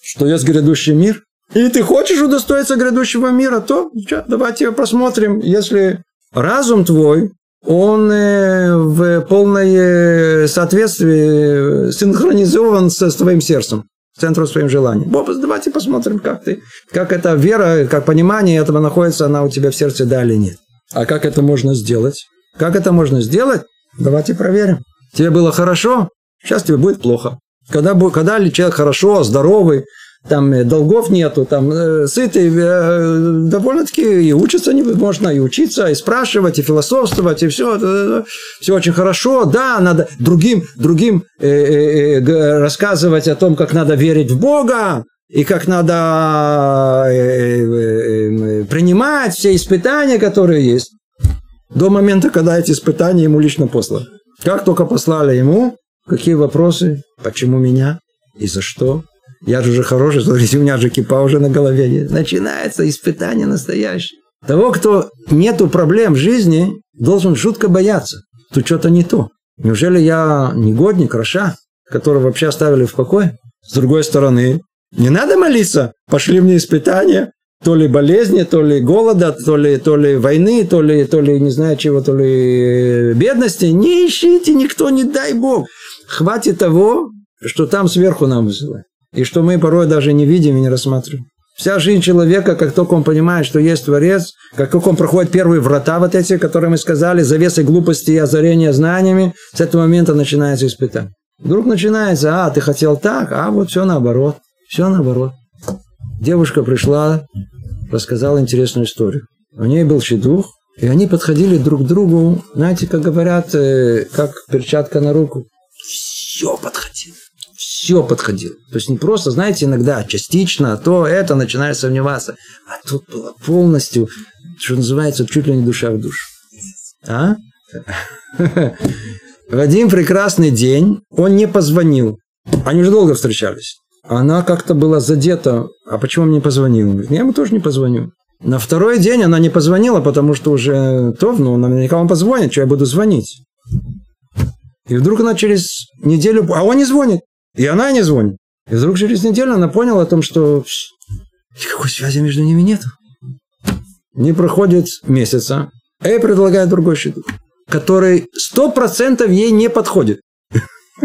Что есть грядущий мир? И ты хочешь удостоиться грядущего мира, то давайте посмотрим. Если разум твой, он э, в полной э, соответствии синхронизован с твоим сердцем, центром своим желанием. Боб, давайте посмотрим, как ты, как эта вера, как понимание этого находится, она у тебя в сердце, да или нет. А как это можно сделать? Как это можно сделать? Давайте проверим. Тебе было хорошо, сейчас тебе будет плохо. Когда, когда человек хорошо, здоровый, там э, долгов нету, там э, сытый, э, довольно-таки и учиться не можно, и учиться, и спрашивать, и философствовать, и все, все очень хорошо. Да, надо другим, другим рассказывать о том, как надо верить в Бога, и как надо принимать все испытания, которые есть, до момента, когда эти испытания ему лично посланы. Как только послали ему, какие вопросы, почему меня и за что, я же уже хороший, смотрите, у меня же кипа уже на голове. Начинается испытание настоящее. Того, кто нету проблем в жизни, должен жутко бояться. Тут что-то не то. Неужели я негодник, Раша, которого вообще оставили в покое? С другой стороны, не надо молиться. Пошли мне испытания. то ли болезни, то ли голода, то ли, то ли войны, то ли, то ли не знаю чего, то ли бедности. Не ищите никто, не дай Бог. Хватит того, что там сверху нам высылает. И что мы порой даже не видим и не рассматриваем. Вся жизнь человека, как только он понимает, что есть Творец, как только он проходит первые врата вот эти, которые мы сказали, завесы глупости и озарения знаниями, с этого момента начинается испытание. Вдруг начинается, а, ты хотел так, а вот все наоборот. Все наоборот. Девушка пришла, рассказала интересную историю. У нее был щедух, и они подходили друг к другу, знаете, как говорят, э, как перчатка на руку. Все. Все подходило. То есть не просто, знаете, иногда частично, а то это начинаешь сомневаться. А тут было полностью, что называется, чуть ли не душа в душу. А? В один прекрасный день он не позвонил. Они уже долго встречались. Она как-то была задета. А почему он не позвонил? Я ему тоже не позвоню. На второй день она не позвонила, потому что уже то, ну, наверняка он позвонит, что я буду звонить. И вдруг она через неделю... А он не звонит. И она не звонит. И вдруг через неделю она поняла о том, что никакой связи между ними нет. Не проходит месяца, Эй предлагает другой щиток, который сто процентов ей не подходит.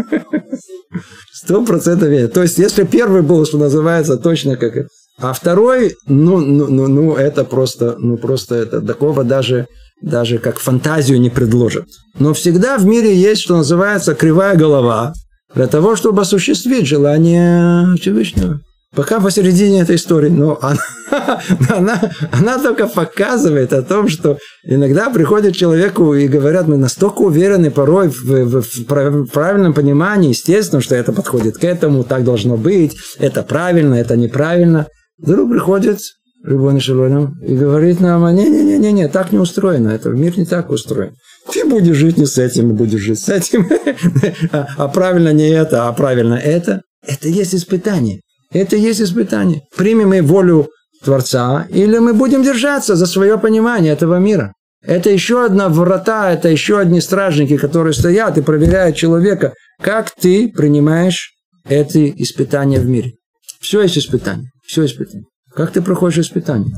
Сто процентов ей. То есть, если первый был, что называется, точно как это. А второй, ну, ну, ну, ну, это просто, ну, просто это такого даже, даже как фантазию не предложат. Но всегда в мире есть, что называется, кривая голова для того, чтобы осуществить желание Всевышнего. Пока посередине этой истории, но она, она, она только показывает о том, что иногда приходит человеку и говорят, мы настолько уверены порой в, в, в правильном понимании, естественно, что это подходит к этому, так должно быть, это правильно, это неправильно. Вдруг приходит Рыбон Шалоном и говорит нам, не-не-не-не, так не устроено, это мир не так устроен. Ты будешь жить не с этим, будешь жить с этим. а, а правильно не это, а правильно это. Это есть испытание. Это есть испытание. Примем мы волю Творца, или мы будем держаться за свое понимание этого мира. Это еще одна врата, это еще одни стражники, которые стоят и проверяют человека, как ты принимаешь эти испытания в мире. Все есть испытание. Все испытание. Как ты проходишь испытание?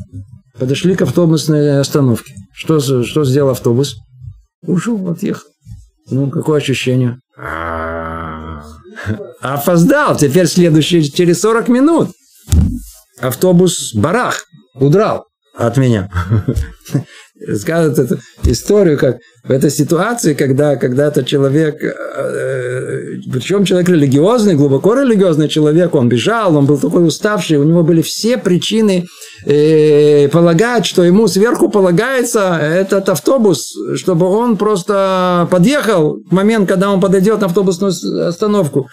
Подошли к автобусной остановке. Что, что сделал автобус? Ушел, отъехал. Ну, какое ощущение? Опоздал. Теперь следующий через 40 минут. Автобус барах. Удрал от меня. Рассказывают эту историю, как в этой ситуации, когда когда-то человек, э, причем человек религиозный, глубоко религиозный человек, он бежал, он был такой уставший, у него были все причины э, полагать, что ему сверху полагается этот автобус, чтобы он просто подъехал в момент, когда он подойдет на автобусную остановку.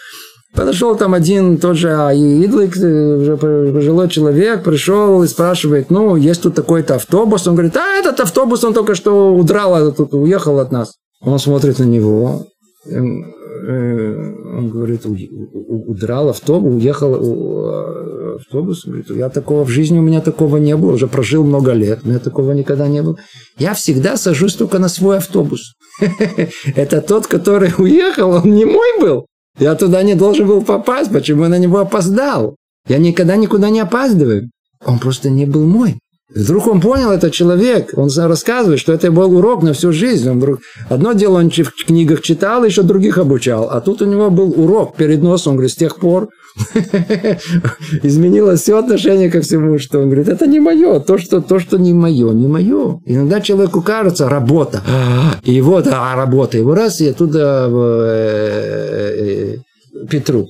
Подошел там один тот же Идлик, э, уже пожилой человек, пришел и спрашивает, ну, есть тут такой-то автобус. Он говорит, а этот автобус, он только что удрал, а тут уехал от нас. Он смотрит на него, э, он говорит, удрал автобус, уехал э, автобус. Говорит, я такого в жизни у меня такого не было, уже прожил много лет, у меня такого никогда не было. Я всегда сажусь только на свой автобус. Это тот, который уехал, он не мой был. Я туда не должен был попасть, почему я на него опоздал? Я никогда никуда не опаздываю. Он просто не был мой. Вдруг он понял, этот человек, он рассказывает, что это был урок на всю жизнь. Он вдруг... Одно дело он в книгах читал, еще других обучал. А тут у него был урок перед носом. Он говорит, с тех пор изменилось все отношение ко всему, что он говорит, это не мое, то, что, то, что не мое, не мое. Иногда человеку кажется, работа, и вот, а работа, его раз, и оттуда э, э, Петру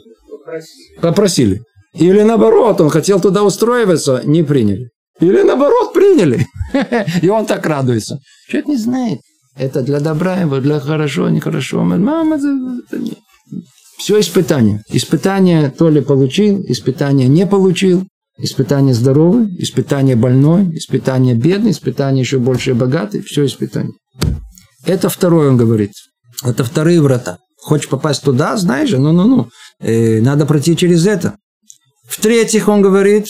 попросили. Или наоборот, он хотел туда устроиваться, не приняли. Или наоборот, приняли. И он так радуется. Человек не знает. Это для добра его, для хорошо, нехорошо. Мама, это не. Все испытание. Испытание то ли получил, испытание не получил. Испытание здоровый, испытание больной, испытание бедный, испытание еще больше богатый. Все испытание. Это второе он говорит. Это вторые врата. Хочешь попасть туда, знаешь же, ну-ну-ну. Э, надо пройти через это. В-третьих, он говорит,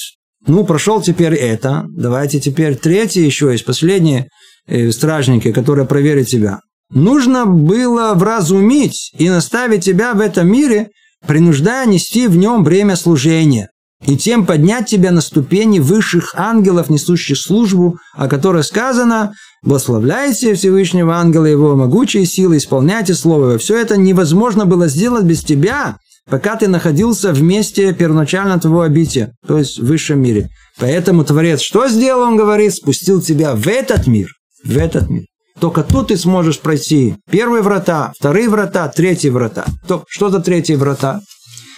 ну, прошел теперь это, давайте теперь третье еще есть, последние э, стражники, которые проверят тебя. Нужно было вразумить и наставить тебя в этом мире, принуждая нести в нем бремя служения. и тем поднять тебя на ступени высших ангелов, несущих службу, о которой сказано «Благословляйте Всевышнего ангела его могучие силы, исполняйте слово его». Все это невозможно было сделать без тебя, пока ты находился в месте первоначально твоего обития, то есть в высшем мире. Поэтому Творец что сделал, он говорит, спустил тебя в этот мир, в этот мир. Только тут ты сможешь пройти первые врата, вторые врата, третьи врата. То, что за третьи врата?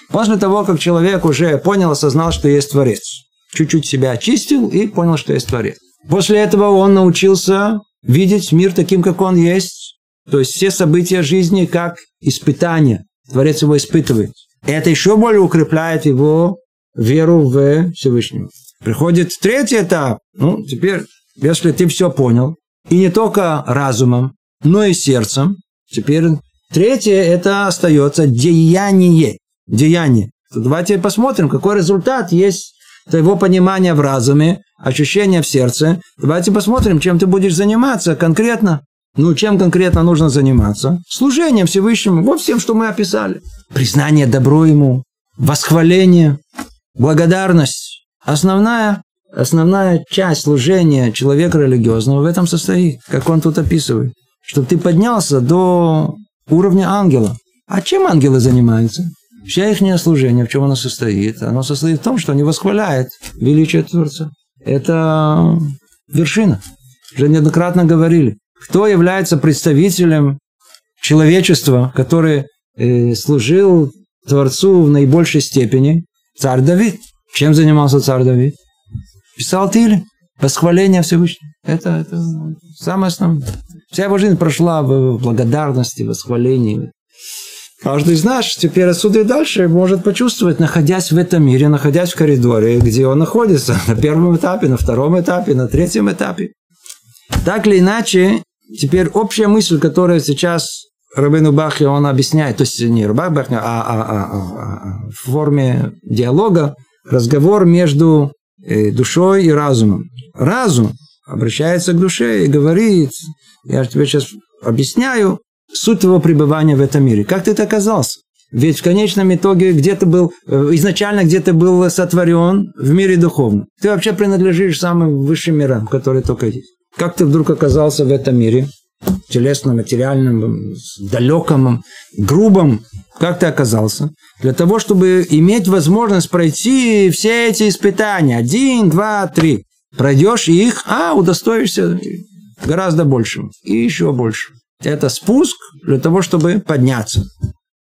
После того, как человек уже понял, осознал, что есть Творец. Чуть-чуть себя очистил и понял, что есть Творец. После этого он научился видеть мир таким, как он есть. То есть все события жизни как испытания. Творец его испытывает. Это еще более укрепляет его веру в Всевышнего. Приходит третий этап. Ну, теперь, если ты все понял, и не только разумом, но и сердцем, теперь третье это остается деяние деяние. Давайте посмотрим, какой результат есть твоего понимания в разуме, ощущения в сердце. Давайте посмотрим, чем ты будешь заниматься конкретно. Ну, чем конкретно нужно заниматься? Служением Всевышнему, вот всем, что мы описали. Признание добро ему, восхваление, благодарность. Основная, основная часть служения человека религиозного в этом состоит, как он тут описывает. Чтобы ты поднялся до уровня ангела. А чем ангелы занимаются? Вся их служение, в чем оно состоит? Оно состоит в том, что они восхваляют величие Творца. Это вершина. Уже неоднократно говорили. Кто является представителем человечества, который э, служил Творцу в наибольшей степени? Царь Давид. Чем занимался царь Давид? Писал Тили. Восхваление Всевышнего. Это, это самое основное. Вся его жизнь прошла в благодарности, восхвалении. Каждый из нас теперь отсюда и дальше может почувствовать, находясь в этом мире, находясь в коридоре, где он находится, на первом этапе, на втором этапе, на третьем этапе. Так или иначе, теперь общая мысль, которая сейчас Рабину Бахе он объясняет, то есть не Рабах Бахе, а, а, а, а, в форме диалога, разговор между э, душой и разумом. Разум обращается к душе и говорит, я тебе сейчас объясняю, суть твоего пребывания в этом мире. Как ты это оказался? Ведь в конечном итоге где-то был, э, изначально где-то был сотворен в мире духовном. Ты вообще принадлежишь самым высшим мирам, которые только есть. Как ты вдруг оказался в этом мире? Телесном, материальном, далеком, грубом. Как ты оказался? Для того, чтобы иметь возможность пройти все эти испытания. Один, два, три. Пройдешь их, а удостоишься гораздо большим. И еще больше. Это спуск для того, чтобы подняться,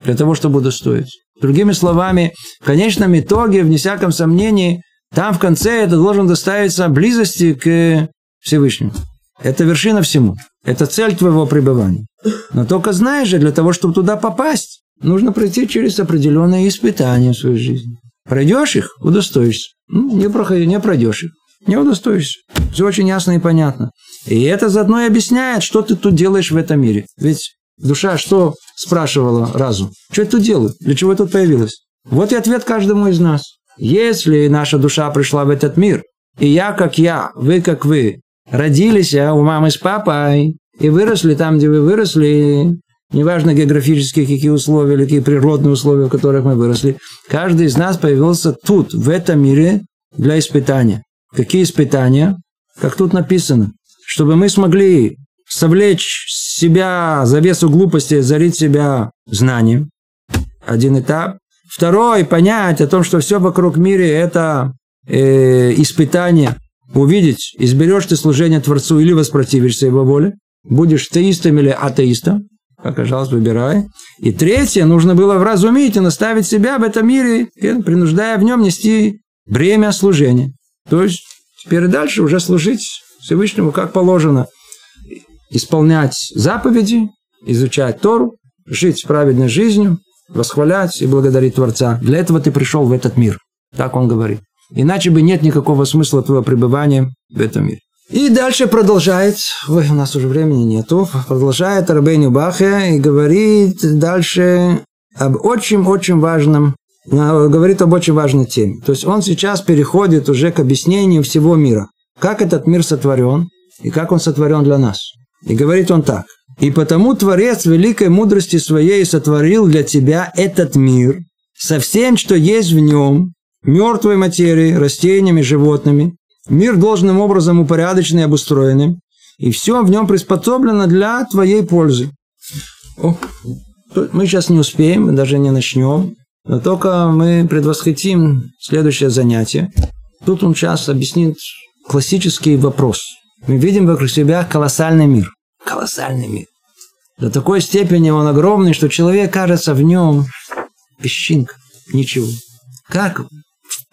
для того, чтобы удостоиться. Другими словами, в конечном итоге, вне всяком сомнении, там в конце это должен доставиться близости к Всевышнему. Это вершина всему. Это цель твоего пребывания. Но только знаешь же, для того, чтобы туда попасть, нужно пройти через определенные испытания в своей жизни. Пройдешь их, удостоишься. Ну, не, проходи, не пройдешь их, не удостоишься. Все очень ясно и понятно. И это заодно и объясняет, что ты тут делаешь в этом мире. Ведь душа что спрашивала разум? Что я тут делаю? Для чего я тут появилась? Вот и ответ каждому из нас. Если наша душа пришла в этот мир, и я как я, вы как вы, родились а у мамы с папой, и выросли там, где вы выросли, неважно географические какие условия или какие природные условия, в которых мы выросли, каждый из нас появился тут, в этом мире, для испытания. Какие испытания? Как тут написано чтобы мы смогли совлечь себя завесу глупости, зарить себя знанием. Один этап. Второй, понять о том, что все вокруг мира это э, испытание. Увидеть, изберешь ты служение Творцу или воспротивишься его воле. Будешь теистом или атеистом. Пожалуйста, выбирай. И третье, нужно было вразумить и наставить себя в этом мире, принуждая в нем нести бремя служения. То есть, теперь и дальше уже служить Всевышнему как положено исполнять заповеди, изучать Тору, жить праведной жизнью, восхвалять и благодарить Творца. Для этого ты пришел в этот мир. Так он говорит. Иначе бы нет никакого смысла твоего пребывания в этом мире. И дальше продолжает, ой, у нас уже времени нету, продолжает Рабейну Бахе и говорит дальше об очень-очень важном, говорит об очень важной теме. То есть он сейчас переходит уже к объяснению всего мира как этот мир сотворен и как он сотворен для нас. И говорит он так. «И потому Творец великой мудрости своей сотворил для тебя этот мир со всем, что есть в нем, мертвой материей, растениями, животными. Мир должным образом упорядоченный и обустроенный. И все в нем приспособлено для твоей пользы. О, мы сейчас не успеем, мы даже не начнем. Но только мы предвосхитим следующее занятие. Тут он сейчас объяснит классический вопрос. Мы видим вокруг себя колоссальный мир. Колоссальный мир. До такой степени он огромный, что человек кажется в нем песчинка. Ничего. Как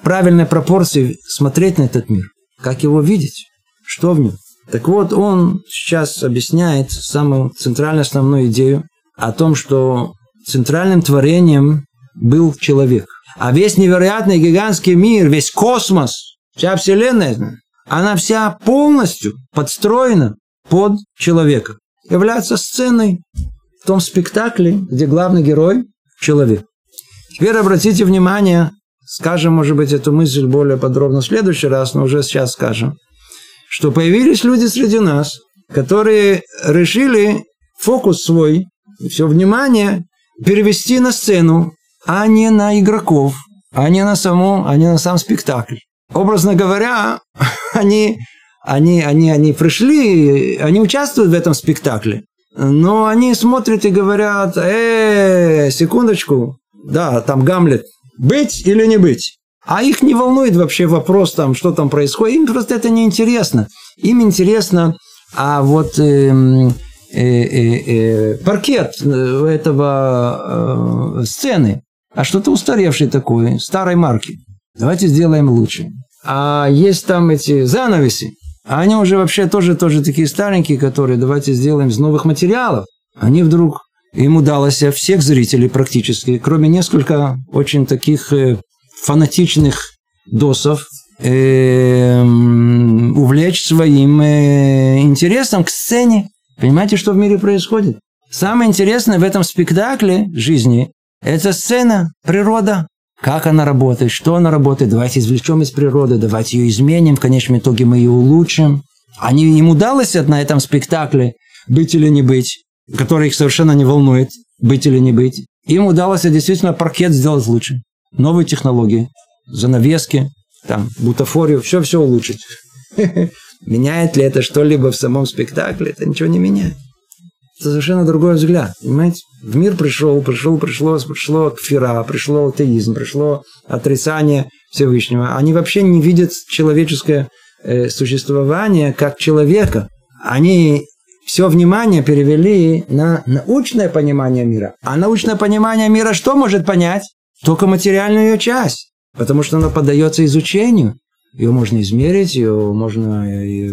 правильной пропорции смотреть на этот мир? Как его видеть? Что в нем? Так вот, он сейчас объясняет самую центральную основную идею о том, что центральным творением был человек. А весь невероятный гигантский мир, весь космос, вся Вселенная, она вся полностью подстроена под человека. Является сценой в том спектакле, где главный герой – человек. Теперь обратите внимание, скажем, может быть, эту мысль более подробно в следующий раз, но уже сейчас скажем, что появились люди среди нас, которые решили фокус свой, все внимание перевести на сцену, а не на игроков, а не на саму, а не на сам спектакль. Образно говоря, они, они, они, они пришли, они участвуют в этом спектакле, но они смотрят и говорят, э, секундочку, да, там Гамлет, быть или не быть? А их не волнует вообще вопрос, там, что там происходит. Им просто это не интересно. Им интересно, а вот э, э, э, э, паркет этого э, сцены, а что-то устаревший такой, старой марки. Давайте сделаем лучше. А есть там эти занавеси, а они уже вообще тоже, тоже такие старенькие, которые давайте сделаем из новых материалов. Они вдруг, им удалось всех зрителей практически, кроме несколько очень таких э, фанатичных досов, э, увлечь своим э, интересом к сцене. Понимаете, что в мире происходит? Самое интересное в этом спектакле жизни – это сцена, природа. Как она работает, что она работает, давайте извлечем из природы, давайте ее изменим, в конечном итоге мы ее улучшим. Они, им удалось на этом спектакле быть или не быть, который их совершенно не волнует, быть или не быть. Им удалось действительно паркет сделать лучше новые технологии, занавески, там, бутафорию, все-все улучшить. Меняет ли это что-либо в самом спектакле? Это ничего не меняет. Это совершенно другой взгляд, понимаете? В мир пришел, пришел, пришло, пришло кфира, пришло атеизм, пришло отрицание Всевышнего. Они вообще не видят человеческое э, существование как человека. Они все внимание перевели на научное понимание мира. А научное понимание мира что может понять? только материальную ее часть, потому что она поддается изучению. Ее можно измерить, ее можно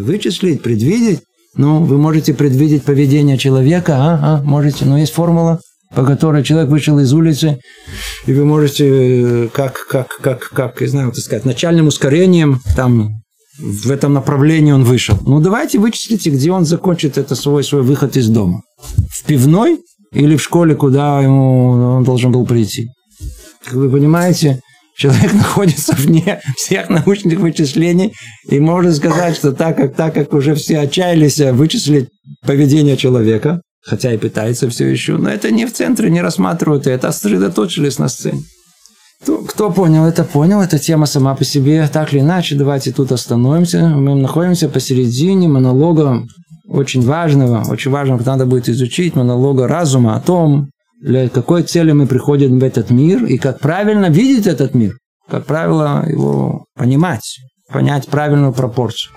вычислить, предвидеть. Ну, вы можете предвидеть поведение человека, а, а, можете, но есть формула, по которой человек вышел из улицы, и вы можете, э, как, как, как, как, я знаю, так сказать, начальным ускорением, там, в этом направлении он вышел. Ну, давайте вычислите, где он закончит это свой, свой выход из дома. В пивной или в школе, куда ему он должен был прийти. Как вы понимаете, человек находится вне всех научных вычислений, и можно сказать, что так как, так как уже все отчаялись вычислить поведение человека, хотя и пытаются все еще, но это не в центре, не рассматривают это, а сосредоточились на сцене. Кто понял это, понял. Эта тема сама по себе. Так или иначе, давайте тут остановимся. Мы находимся посередине монолога очень важного, очень важного, надо будет изучить, монолога разума о том, для какой цели мы приходим в этот мир и как правильно видеть этот мир, как правило его понимать, понять правильную пропорцию.